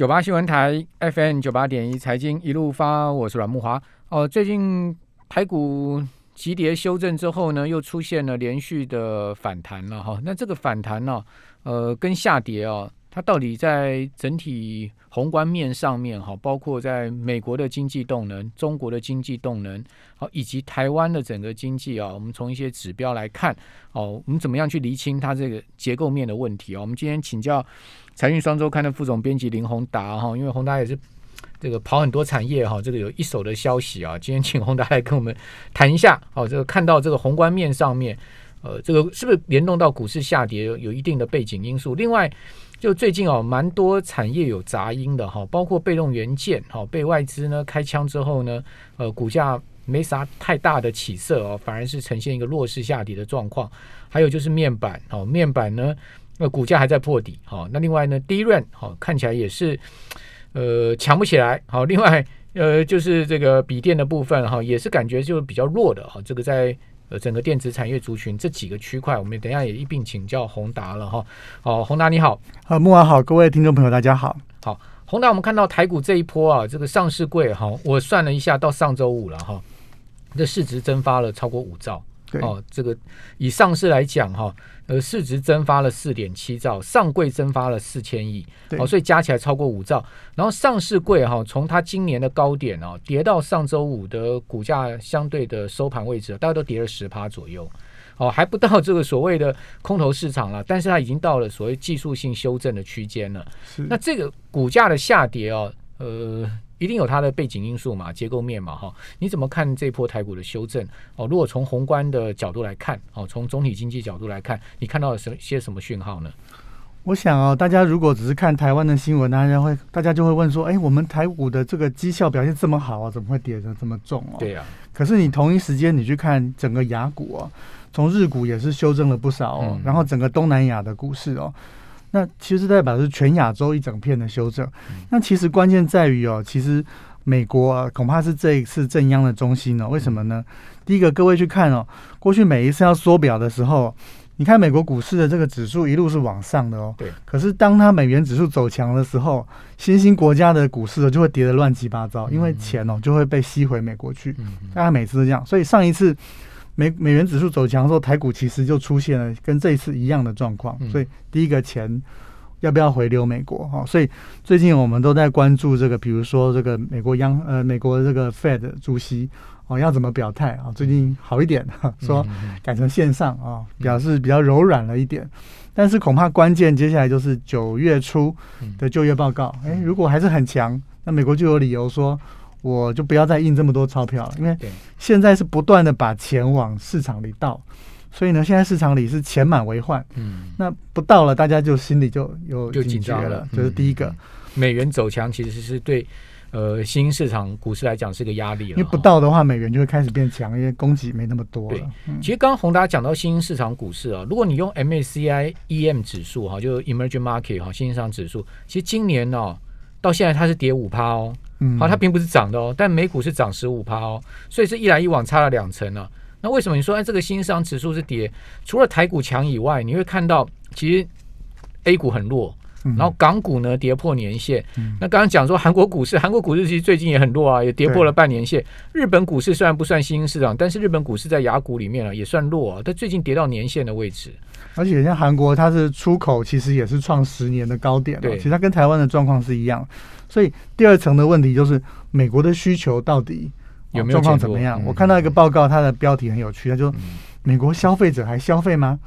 九八新闻台 FM 九八点一财经一路发，我是阮木华。哦，最近台股急跌修正之后呢，又出现了连续的反弹了哈。那这个反弹呢，呃，跟下跌哦，它到底在整体宏观面上面哈，包括在美国的经济动能、中国的经济动能，好，以及台湾的整个经济啊，我们从一些指标来看，哦，我们怎么样去厘清它这个结构面的问题啊？我们今天请教。财运双周刊的副总编辑林宏达哈，因为宏达也是这个跑很多产业哈，这个有一手的消息啊。今天请宏达来跟我们谈一下哦，这个看到这个宏观面上面，呃，这个是不是联动到股市下跌有一定的背景因素？另外，就最近哦，蛮多产业有杂音的哈，包括被动元件哈，被外资呢开枪之后呢，呃，股价没啥太大的起色哦，反而是呈现一个弱势下跌的状况。还有就是面板哦，面板呢。那股价还在破底，好，那另外呢，低润好看起来也是，呃，强不起来，好，另外呃，就是这个笔电的部分哈，也是感觉就比较弱的哈，这个在呃整个电子产业族群这几个区块，我们等下也一并请教宏达了哈，好，宏达你好，啊，木华好，各位听众朋友大家好，好，宏达，我们看到台股这一波啊，这个上市柜哈，我算了一下，到上周五了哈，这市值蒸发了超过五兆。哦，这个以上市来讲哈，呃，市值蒸发了四点七兆，上柜蒸发了四千亿，哦，所以加起来超过五兆。然后上市柜哈，从它今年的高点哦，跌到上周五的股价相对的收盘位置，大概都跌了十趴左右，哦，还不到这个所谓的空头市场了，但是它已经到了所谓技术性修正的区间了。那这个股价的下跌哦，呃。一定有它的背景因素嘛，结构面嘛，哈，你怎么看这波台股的修正？哦，如果从宏观的角度来看，哦，从总体经济角度来看，你看到了什些什么讯号呢？我想哦，大家如果只是看台湾的新闻，大家会大家就会问说，哎，我们台股的这个绩效表现这么好啊，怎么会跌得这么重哦？对呀。可是你同一时间你去看整个雅股哦，从日股也是修正了不少哦，然后整个东南亚的股市哦。那其实代表是全亚洲一整片的修正。那其实关键在于哦，其实美国啊，恐怕是这一次正央的中心呢。为什么呢？第一个，各位去看哦，过去每一次要缩表的时候，你看美国股市的这个指数一路是往上的哦。对。可是当它美元指数走强的时候，新兴国家的股市就会跌得乱七八糟，因为钱哦就会被吸回美国去。大家每次都这样。所以上一次。美美元指数走强的时候，台股其实就出现了跟这一次一样的状况。所以第一个钱要不要回流美国？哈，所以最近我们都在关注这个，比如说这个美国央呃美国这个 Fed 主席哦要怎么表态啊？最近好一点，说改成线上啊，表示比较柔软了一点。但是恐怕关键接下来就是九月初的就业报告。哎，如果还是很强，那美国就有理由说。我就不要再印这么多钞票了，因为现在是不断的把钱往市场里倒，所以呢，现在市场里是钱满为患。嗯，那不到了，大家就心里就有就紧张了。这是第一个，美元走强其实是对呃新兴市场股市来讲是个压力了。因为不到的话，美元就会开始变强，因为供给没那么多了。其实刚刚宏达讲到新兴市场股市啊，如果你用 MACI EM 指数哈，就 Emerging Market 哈，新兴市场指数，其实今年呢到现在它是跌五趴哦。好，它并不是涨的哦，但美股是涨十五趴哦，所以是一来一往差了两成了。那为什么你说哎，这个新商指数是跌？除了台股强以外，你会看到其实 A 股很弱，然后港股呢跌破年线。那刚刚讲说韩国股市，韩国股市其实最近也很弱啊，也跌破了半年线。日本股市虽然不算新兴市场，但是日本股市在雅股里面啊也算弱啊，它最近跌到年线的位置。而且像韩国，它是出口其实也是创十年的高点了，其实它跟台湾的状况是一样。所以第二层的问题就是美国的需求到底有没有状况怎么样？我看到一个报告，它的标题很有趣，它就美国消费者还消费吗？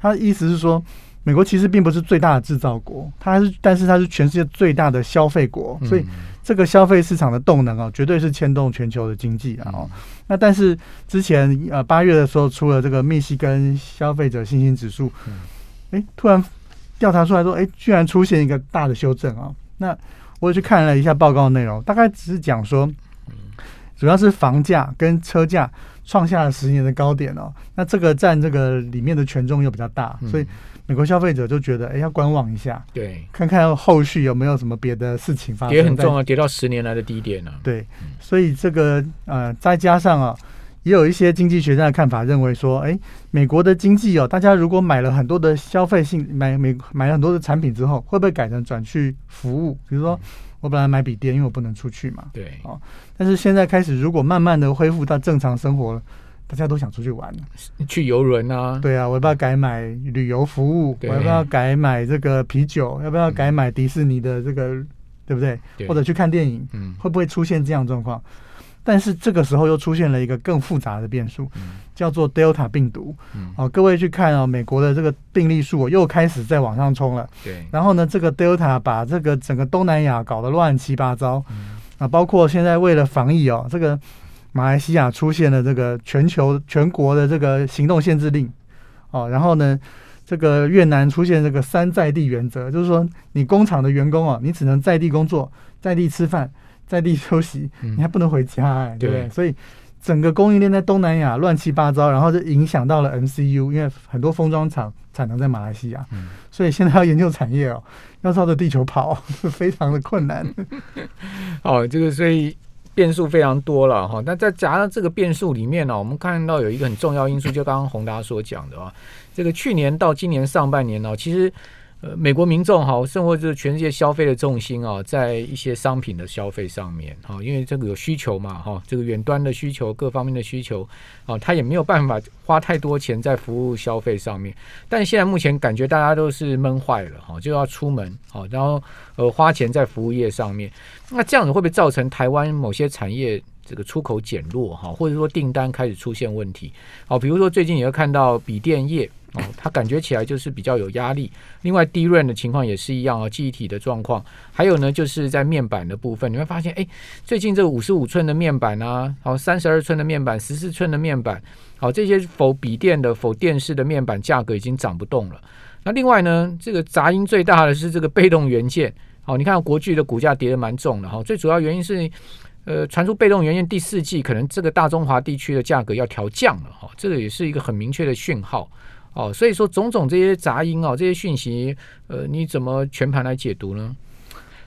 它的意思是说，美国其实并不是最大的制造国，它是但是它是全世界最大的消费国，所以这个消费市场的动能啊，绝对是牵动全球的经济啊。哦，那但是之前呃八月的时候出了这个密西根消费者信心指数，哎，突然调查出来说，哎，居然出现一个大的修正啊，那。我去看了一下报告内容，大概只是讲说，主要是房价跟车价创下了十年的高点哦。那这个占这个里面的权重又比较大，所以美国消费者就觉得，哎，要观望一下，对，看看后续有没有什么别的事情发生。跌很重啊，跌到十年来的低点了。对，所以这个呃，再加上啊，也有一些经济学家的看法认为说，哎，美国的经济哦，大家如果买了很多的消费性买美买了很多的产品之后，会不会改成转去服务？比如说，我本来买笔电，因为我不能出去嘛，对，哦，但是现在开始，如果慢慢的恢复到正常生活了。大家都想出去玩，去游轮啊？对啊，我要不要改买旅游服务？我要不要改买这个啤酒？要不要改买迪士尼的这个？对不对？或者去看电影？嗯，会不会出现这样状况？但是这个时候又出现了一个更复杂的变数，叫做 Delta 病毒。哦，各位去看啊，美国的这个病例数又开始在往上冲了。对，然后呢，这个 Delta 把这个整个东南亚搞得乱七八糟。啊，包括现在为了防疫哦，这个。马来西亚出现了这个全球全国的这个行动限制令，哦，然后呢，这个越南出现这个三在地原则，就是说你工厂的员工啊，你只能在地工作、在地吃饭、在地休息，你还不能回家，哎，对不对？所以整个供应链在东南亚乱七八糟，然后就影响到了 MCU，因为很多封装厂产能在马来西亚，所以现在要研究产业哦，要绕着地球跑，非常的困难。哦，这个所以。变数非常多了哈，那在加上这个变数里面呢，我们看到有一个很重要因素，就刚刚宏达所讲的啊，这个去年到今年上半年呢，其实。呃，美国民众哈，甚至是全世界消费的重心啊，在一些商品的消费上面哈，因为这个有需求嘛哈，这个远端的需求，各方面的需求啊，他也没有办法花太多钱在服务消费上面。但现在目前感觉大家都是闷坏了哈，就要出门好，然后呃花钱在服务业上面，那这样子会不会造成台湾某些产业这个出口减弱哈，或者说订单开始出现问题？好，比如说最近也会看到笔电业。哦，它感觉起来就是比较有压力。另外，低润的情况也是一样啊，记忆体的状况。还有呢，就是在面板的部分，你会发现，哎，最近这个五十五寸的面板啊，好，三十二寸的面板，十四寸的面板，好，这些否笔电的、否电视的面板价格已经涨不动了。那另外呢，这个杂音最大的是这个被动元件。好，你看国巨的股价跌得蛮重的哈，最主要原因是，呃，传出被动元件第四季可能这个大中华地区的价格要调降了哈，这个也是一个很明确的讯号。哦，所以说种种这些杂音哦，这些讯息，呃，你怎么全盘来解读呢？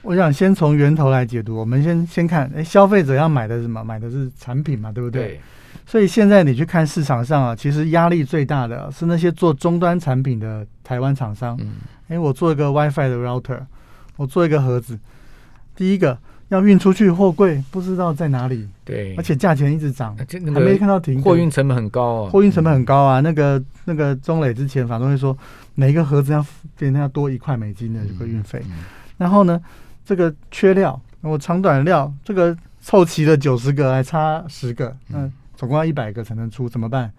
我想先从源头来解读。我们先先看，哎，消费者要买的是什么？买的是产品嘛，对不对？所以现在你去看市场上啊，其实压力最大的是那些做终端产品的台湾厂商。嗯，哎，我做一个 WiFi 的 router，我做一个盒子，第一个。要运出去，货柜不知道在哪里，对，而且价钱一直涨，还没看到停。货运成本很高啊，货运成本很高啊。那个那个中磊之前反正会说，每一个盒子要变成要多一块美金的这个运费。然后呢，这个缺料，我长短料这个凑齐了九十个，还差十个，嗯，总共要一百个才能出，怎么办？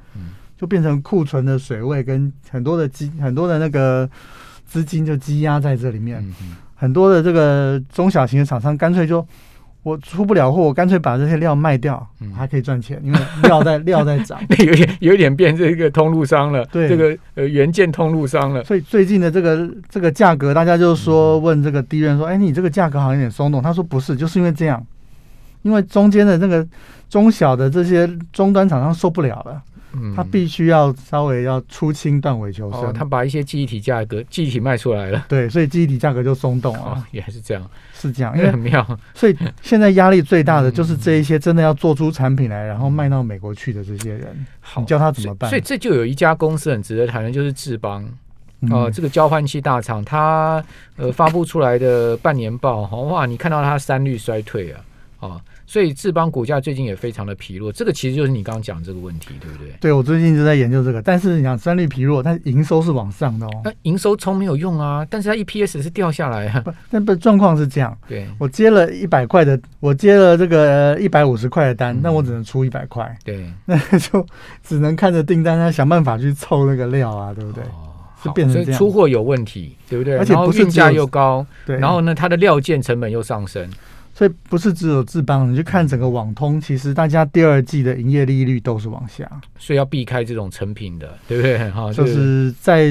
就变成库存的水位跟很多的积很多的那个资金就积压在这里面。很多的这个中小型的厂商干脆就我出不了货，我干脆把这些料卖掉，还可以赚钱，因为料在料在涨，有点有点变这个通路商了，对，这个呃原件通路商了。所以最近的这个这个价格，大家就说问这个低人说，哎，你这个价格好像有点松动。他说不是，就是因为这样，因为中间的那个中小的这些终端厂商受不了了。他必须要稍微要出清断尾求生，他把一些记忆体价格记忆体卖出来了，对，所以记忆体价格就松动啊，也是这样，是这样，因为很妙。所以现在压力最大的就是这一些真的要做出产品来，然后卖到美国去的这些人，你叫他怎么办？所以这就有一家公司很值得谈的，就是智邦，哦，这个交换器大厂，它呃发布出来的半年报，哇，你看到它三率衰退啊，哦。所以智邦股价最近也非常的疲弱，这个其实就是你刚刚讲这个问题，对不对？对，我最近就在研究这个。但是你讲三率疲弱，但营收是往上的哦。那营收冲没有用啊，但是它 EPS 是掉下来啊。但不状况是这样。对，我接了一百块的，我接了这个一百五十块的单，那我只能出一百块。对，那就只能看着订单，他想办法去凑那个料啊，对不对？是变成这样，出货有问题，对不对？而且不是价又高，对，然后呢，它的料件成本又上升。所以不是只有智邦，你就看整个网通，其实大家第二季的营业利率都是往下，所以要避开这种成品的，对不对？哈，就是在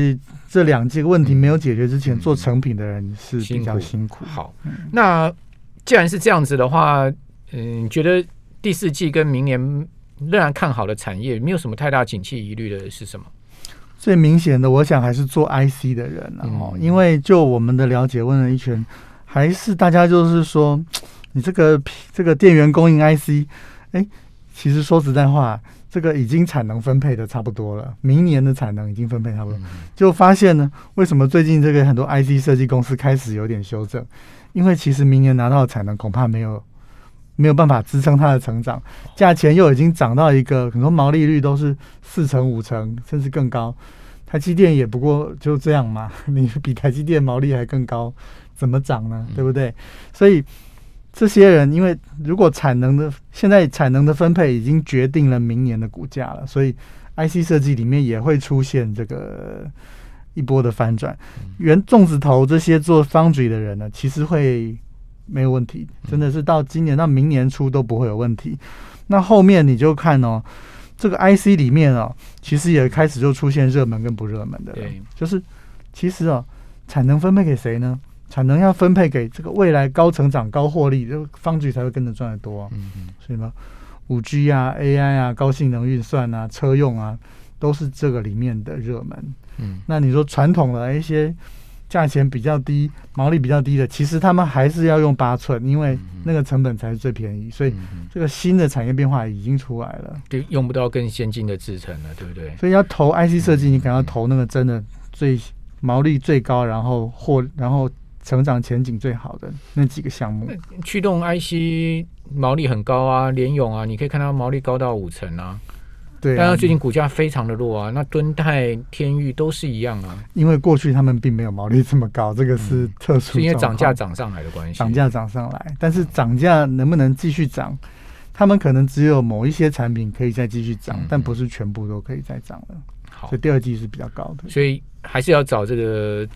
这两季问题没有解决之前，做成品的人是比较辛苦。好，那既然是这样子的话，嗯，你觉得第四季跟明年仍然看好的产业，没有什么太大景气疑虑的是什么？最明显的，我想还是做 IC 的人哦，因为就我们的了解，问了一圈，还是大家就是说。你这个这个电源供应 IC，哎，其实说实在话，这个已经产能分配的差不多了，明年的产能已经分配差不多，就发现呢，为什么最近这个很多 IC 设计公司开始有点修正？因为其实明年拿到的产能恐怕没有没有办法支撑它的成长，价钱又已经涨到一个很多毛利率都是四成五成甚至更高，台积电也不过就这样嘛，你比台积电毛利还更高，怎么涨呢？对不对？所以。这些人，因为如果产能的现在产能的分配已经决定了明年的股价了，所以 IC 设计里面也会出现这个一波的反转。原粽子头这些做 foundry 的人呢，其实会没有问题，真的是到今年到明年初都不会有问题。那后面你就看哦，这个 IC 里面哦，其实也开始就出现热门跟不热门的，对，就是其实哦，产能分配给谁呢？产能要分配给这个未来高成长、高获利，就方局才会跟着赚得多。嗯嗯，所以呢，五 G 啊、AI 啊、高性能运算啊、车用啊，都是这个里面的热门。嗯，那你说传统的一些价钱比较低、毛利比较低的，其实他们还是要用八寸，因为那个成本才是最便宜。所以这个新的产业变化已经出来了，就用不到更先进的制程了，对不对？所以要投 IC 设计，你可能要投那个真的最毛利最高，然后获然后。成长前景最好的那几个项目，驱动 IC 毛利很高啊，联勇啊，你可以看到毛利高到五成啊。对，但是最近股价非常的弱啊。那敦泰、天域都是一样啊。因为过去他们并没有毛利这么高，这个是特殊，是因为涨价涨上来的关系。涨价涨上来，但是涨价能不能继续涨？他们可能只有某一些产品可以再继续涨，但不是全部都可以再涨了。好，所以第二季是比较高的。所以还是要找这个。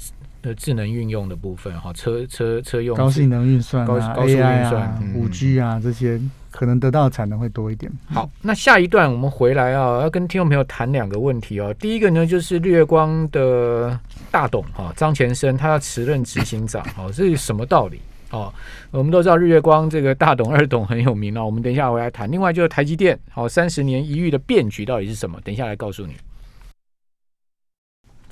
的智能运用的部分哈，车车车用高性能运算啊，AI 啊，五 G 啊这些可能得到的产能会多一点。好，那下一段我们回来啊，要跟听众朋友谈两个问题哦。第一个呢，就是日月光的大董哈张前生，他要辞任执行长，哦，这是什么道理？哦，我们都知道日月光这个大董二董很有名哦，我们等一下回来谈。另外就是台积电，好，三十年一遇的变局到底是什么？等一下来告诉你。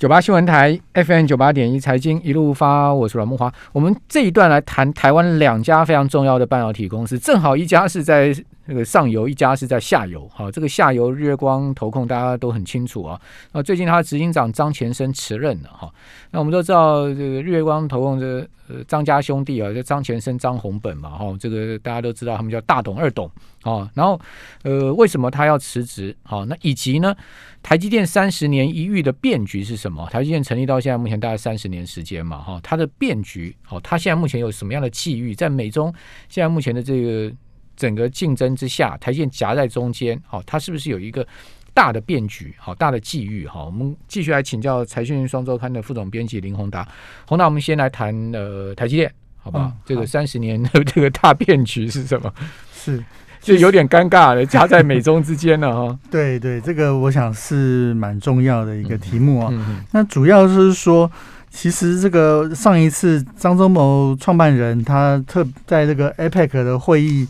九八新闻台 FM 九八点一财经一路发，我是阮木华。我们这一段来谈台湾两家非常重要的半导体公司，正好一家是在。这个上游一家是在下游，哈，这个下游日月光投控大家都很清楚啊。那最近他执行长张前生辞任了，哈。那我们都知道这个日月光投控这呃张家兄弟啊，就张前生、张宏本嘛，哈，这个大家都知道他们叫大董、二董，啊。然后呃，为什么他要辞职？好，那以及呢，台积电三十年一遇的变局是什么？台积电成立到现在目前大概三十年时间嘛，哈，它的变局，好，它现在目前有什么样的际遇？在美中现在目前的这个。整个竞争之下，台积电夹在中间，好，它是不是有一个大的变局？好，大的际遇？好，我们继续来请教财讯双周刊的副总编辑林宏达。宏达，我们先来谈呃台积电，好不好？这个三十年的 这个大变局是什么？是就有点尴尬了，夹在美中之间了哈。对对，这个我想是蛮重要的一个题目啊。那主要是说，其实这个上一次张忠谋创办人他特在这个 APEC 的会议。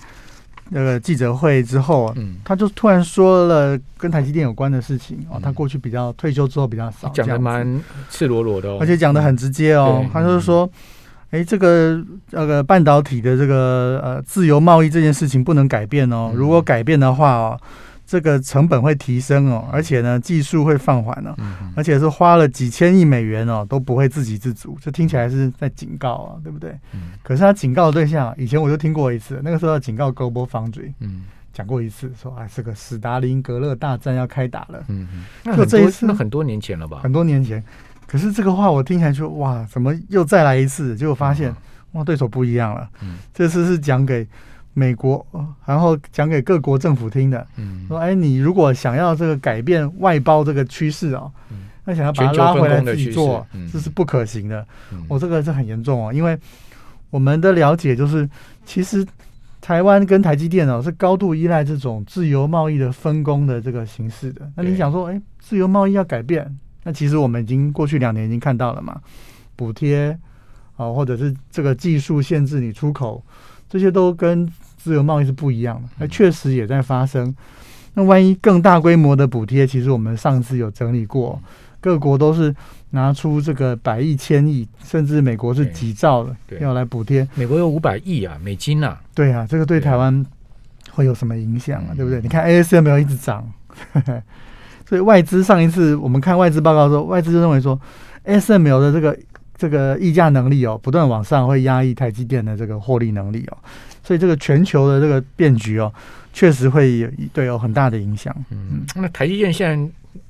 那个记者会之后，嗯，他就突然说了跟台积电有关的事情哦。他过去比较退休之后比较少讲的蛮赤裸裸的，而且讲的很直接哦。他就是说，哎，这个那个半导体的这个呃自由贸易这件事情不能改变哦。如果改变的话哦。这个成本会提升哦，而且呢，技术会放缓了，而且是花了几千亿美元哦，都不会自给自足。这听起来是在警告啊，对不对？可是他警告的对象，以前我就听过一次，那个时候要警告高波方嘴，嗯，讲过一次，说啊，这个史达林格勒大战要开打了。嗯嗯，就这一次，那很多年前了吧？很多年前。可是这个话我听起来就哇，怎么又再来一次？结果发现哇，对手不一样了。嗯，这次是讲给。美国，然后讲给各国政府听的，嗯说：“哎，你如果想要这个改变外包这个趋势哦，那想要把它拉回来自己做，这是不可行的。我这个是很严重哦，因为我们的了解就是，其实台湾跟台积电哦是高度依赖这种自由贸易的分工的这个形式的。那你想说，哎，自由贸易要改变，那其实我们已经过去两年已经看到了嘛，补贴啊，或者是这个技术限制你出口。”这些都跟自由贸易是不一样的，那确实也在发生。那万一更大规模的补贴，其实我们上次有整理过，各国都是拿出这个百亿、千亿，甚至美国是几兆的要来补贴。美国有五百亿啊，美金啊。对啊，这个对台湾会有什么影响啊？对不对？你看 A S M L 一直涨，所以外资上一次我们看外资报告说，外资就认为说，SML 的这个这个溢价能力哦，不断往上会压抑台积电的这个获利能力哦，所以这个全球的这个变局哦，确实会对有很大的影响。嗯，那台积电现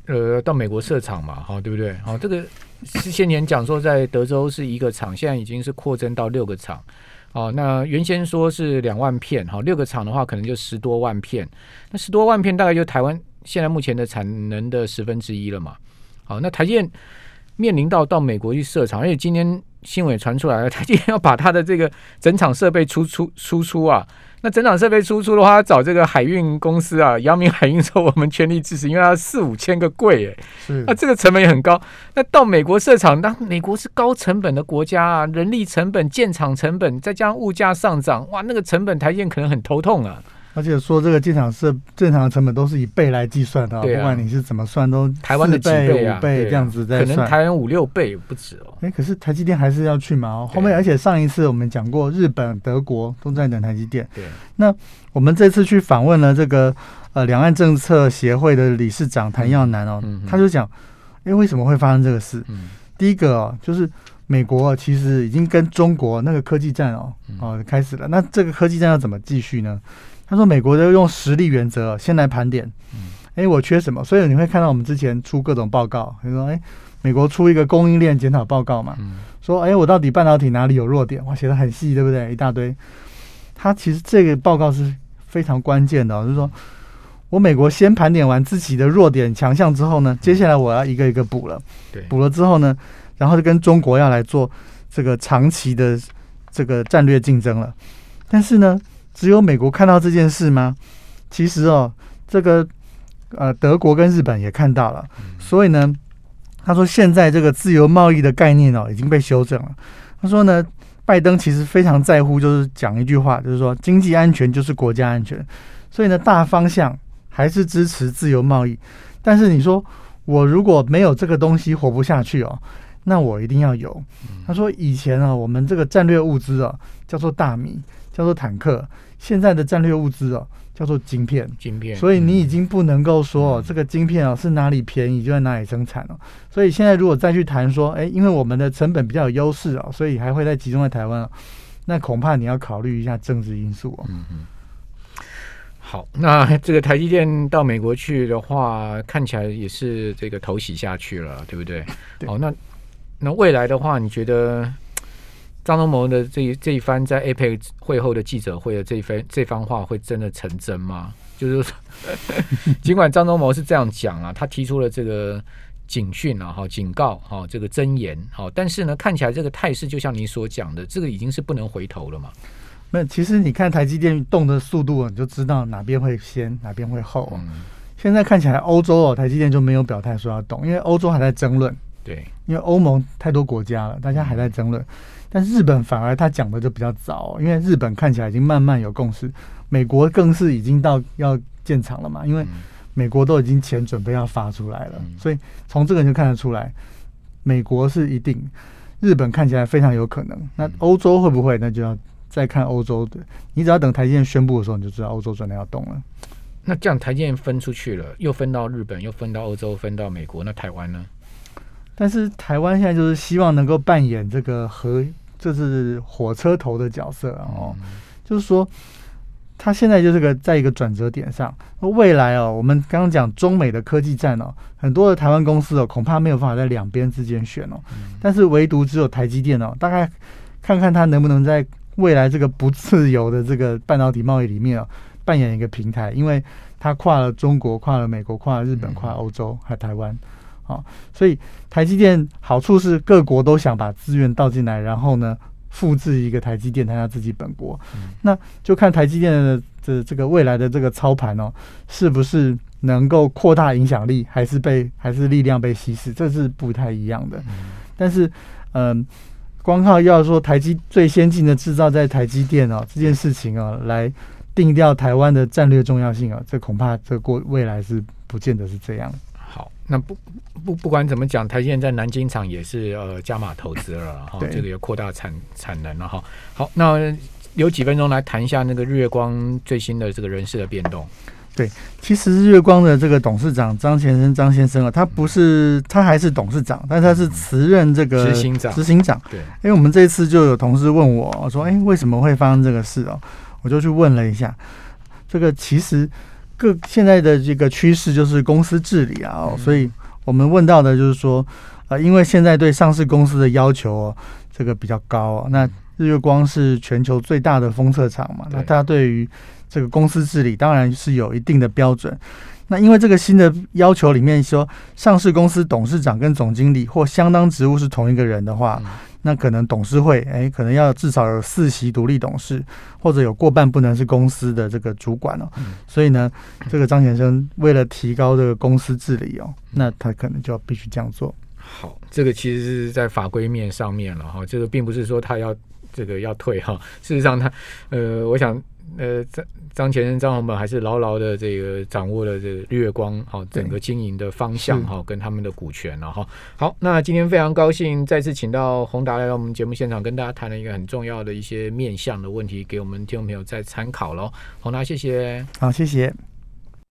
在呃到美国设厂嘛，哈，对不对？好，这个之前年讲说在德州是一个厂，现在已经是扩增到六个厂。哦，那原先说是两万片，哈，六个厂的话可能就十多万片，那十多万片大概就台湾。现在目前的产能的十分之一了嘛？好，那台积电面临到到美国去设厂，而且今天新闻也传出来了，台积电要把他的这个整厂设备出出输出啊。那整场设备输出的话，找这个海运公司啊，阳明海运说我们全力支持，因为它四五千个柜，哎，是，那这个成本也很高。那到美国设厂，那美国是高成本的国家啊，人力成本、建厂成本，再加上物价上涨，哇，那个成本台积电可能很头痛啊。而且说这个建厂是正常的成本都是以倍来计算的，不管你是怎么算，都台湾的几倍五倍这样子在算，可能台湾五六倍不止哦。哎，可是台积电还是要去嘛？后面而且上一次我们讲过，日本、德国都在等台积电。对。那我们这次去访问了这个呃两岸政策协会的理事长谭耀南哦，他就讲，哎，为什么会发生这个事？第一个哦，就是美国其实已经跟中国那个科技战哦哦开始了，那这个科技战要怎么继续呢？他说：“美国都用实力原则先来盘点，哎，我缺什么？所以你会看到我们之前出各种报告，比如说，哎，美国出一个供应链检讨报告嘛，说，哎，我到底半导体哪里有弱点？哇，写的很细，对不对？一大堆。他其实这个报告是非常关键的，就是说我美国先盘点完自己的弱点强项之后呢，接下来我要一个一个补了，补了之后呢，然后就跟中国要来做这个长期的这个战略竞争了。但是呢？”只有美国看到这件事吗？其实哦，这个呃，德国跟日本也看到了。所以呢，他说现在这个自由贸易的概念哦已经被修正了。他说呢，拜登其实非常在乎，就是讲一句话，就是说经济安全就是国家安全。所以呢，大方向还是支持自由贸易。但是你说我如果没有这个东西活不下去哦，那我一定要有。他说以前啊，我们这个战略物资啊叫做大米。叫做坦克，现在的战略物资哦，叫做晶片。晶片，所以你已经不能够说哦这个晶片啊是哪里便宜就在哪里生产了。所以现在如果再去谈说，哎，因为我们的成本比较有优势啊，所以还会再集中在台湾那恐怕你要考虑一下政治因素哦。嗯嗯。好，那这个台积电到美国去的话，看起来也是这个头洗下去了，对不对？好，那那未来的话，你觉得？张忠谋的这一这一番在 APEC 会后的记者会的这一番这番话会真的成真吗？就是，尽管张忠谋是这样讲啊，他提出了这个警讯啊，哈，警告，哈，这个真言，啊，但是呢，看起来这个态势就像你所讲的，这个已经是不能回头了嘛。那其实你看台积电动的速度，你就知道哪边会先，哪边会后。现在看起来欧洲哦，台积电就没有表态说要动，因为欧洲还在争论。对，因为欧盟太多国家了，大家还在争论。但日本反而他讲的就比较早，因为日本看起来已经慢慢有共识，美国更是已经到要建厂了嘛，因为美国都已经钱准备要发出来了，所以从这个就看得出来，美国是一定，日本看起来非常有可能。那欧洲会不会？那就要再看欧洲的。你只要等台积电宣布的时候，你就知道欧洲真的要动了。那这样台积电分出去了，又分到日本，又分到欧洲，分到美国，那台湾呢？但是台湾现在就是希望能够扮演这个和。这是火车头的角色哦，就是说，他现在就是个在一个转折点上。未来哦，我们刚刚讲中美的科技战哦，很多的台湾公司哦，恐怕没有办法在两边之间选哦。但是唯独只有台积电哦，大概看看它能不能在未来这个不自由的这个半导体贸易里面哦，扮演一个平台，因为它跨了中国，跨了美国，跨了日本，跨欧洲，还有台湾。啊，所以台积电好处是各国都想把资源倒进来，然后呢复制一个台积电，它自己本国。那就看台积电的这这个未来的这个操盘哦，是不是能够扩大影响力，还是被还是力量被稀释，这是不太一样的。但是，嗯，光靠要说台积最先进的制造在台积电哦这件事情哦，来定掉台湾的战略重要性啊，这恐怕这过未来是不见得是这样。那不不不管怎么讲，台积电在南京厂也是呃加码投资了哈，这个也扩大产产能了哈。好，那有几分钟来谈一下那个日月光最新的这个人事的变动。对其实日月光的这个董事长张先生张先生啊，他不是他还是董事长，但是他是辞任这个执行长执行长。对，因为我们这次就有同事问我说：“哎，为什么会发生这个事哦？”我就去问了一下，这个其实各现在的这个趋势就是公司治理啊、哦，所以我们问到的就是说，呃，因为现在对上市公司的要求、哦、这个比较高、哦，那日月光是全球最大的封测厂嘛，对。那它对于这个公司治理当然是有一定的标准。那因为这个新的要求里面说，上市公司董事长跟总经理或相当职务是同一个人的话，嗯那可能董事会哎，可能要至少有四席独立董事，或者有过半不能是公司的这个主管哦。嗯所以呢，这个张先生为了提高这个公司治理哦，那他可能就要必须这样做。好，这个其实是在法规面上面了哈，这个并不是说他要这个要退哈，事实上他呃，我想呃张张前生张宏本还是牢牢的这个掌握了这个日月光哈整个经营的方向是哈跟他们的股权了哈。好，那今天非常高兴再次请到宏达来到我们节目现场，跟大家谈了一个很重要的一些面向的问题，给我们听众朋友再参考喽。宏达，谢谢。好，谢谢。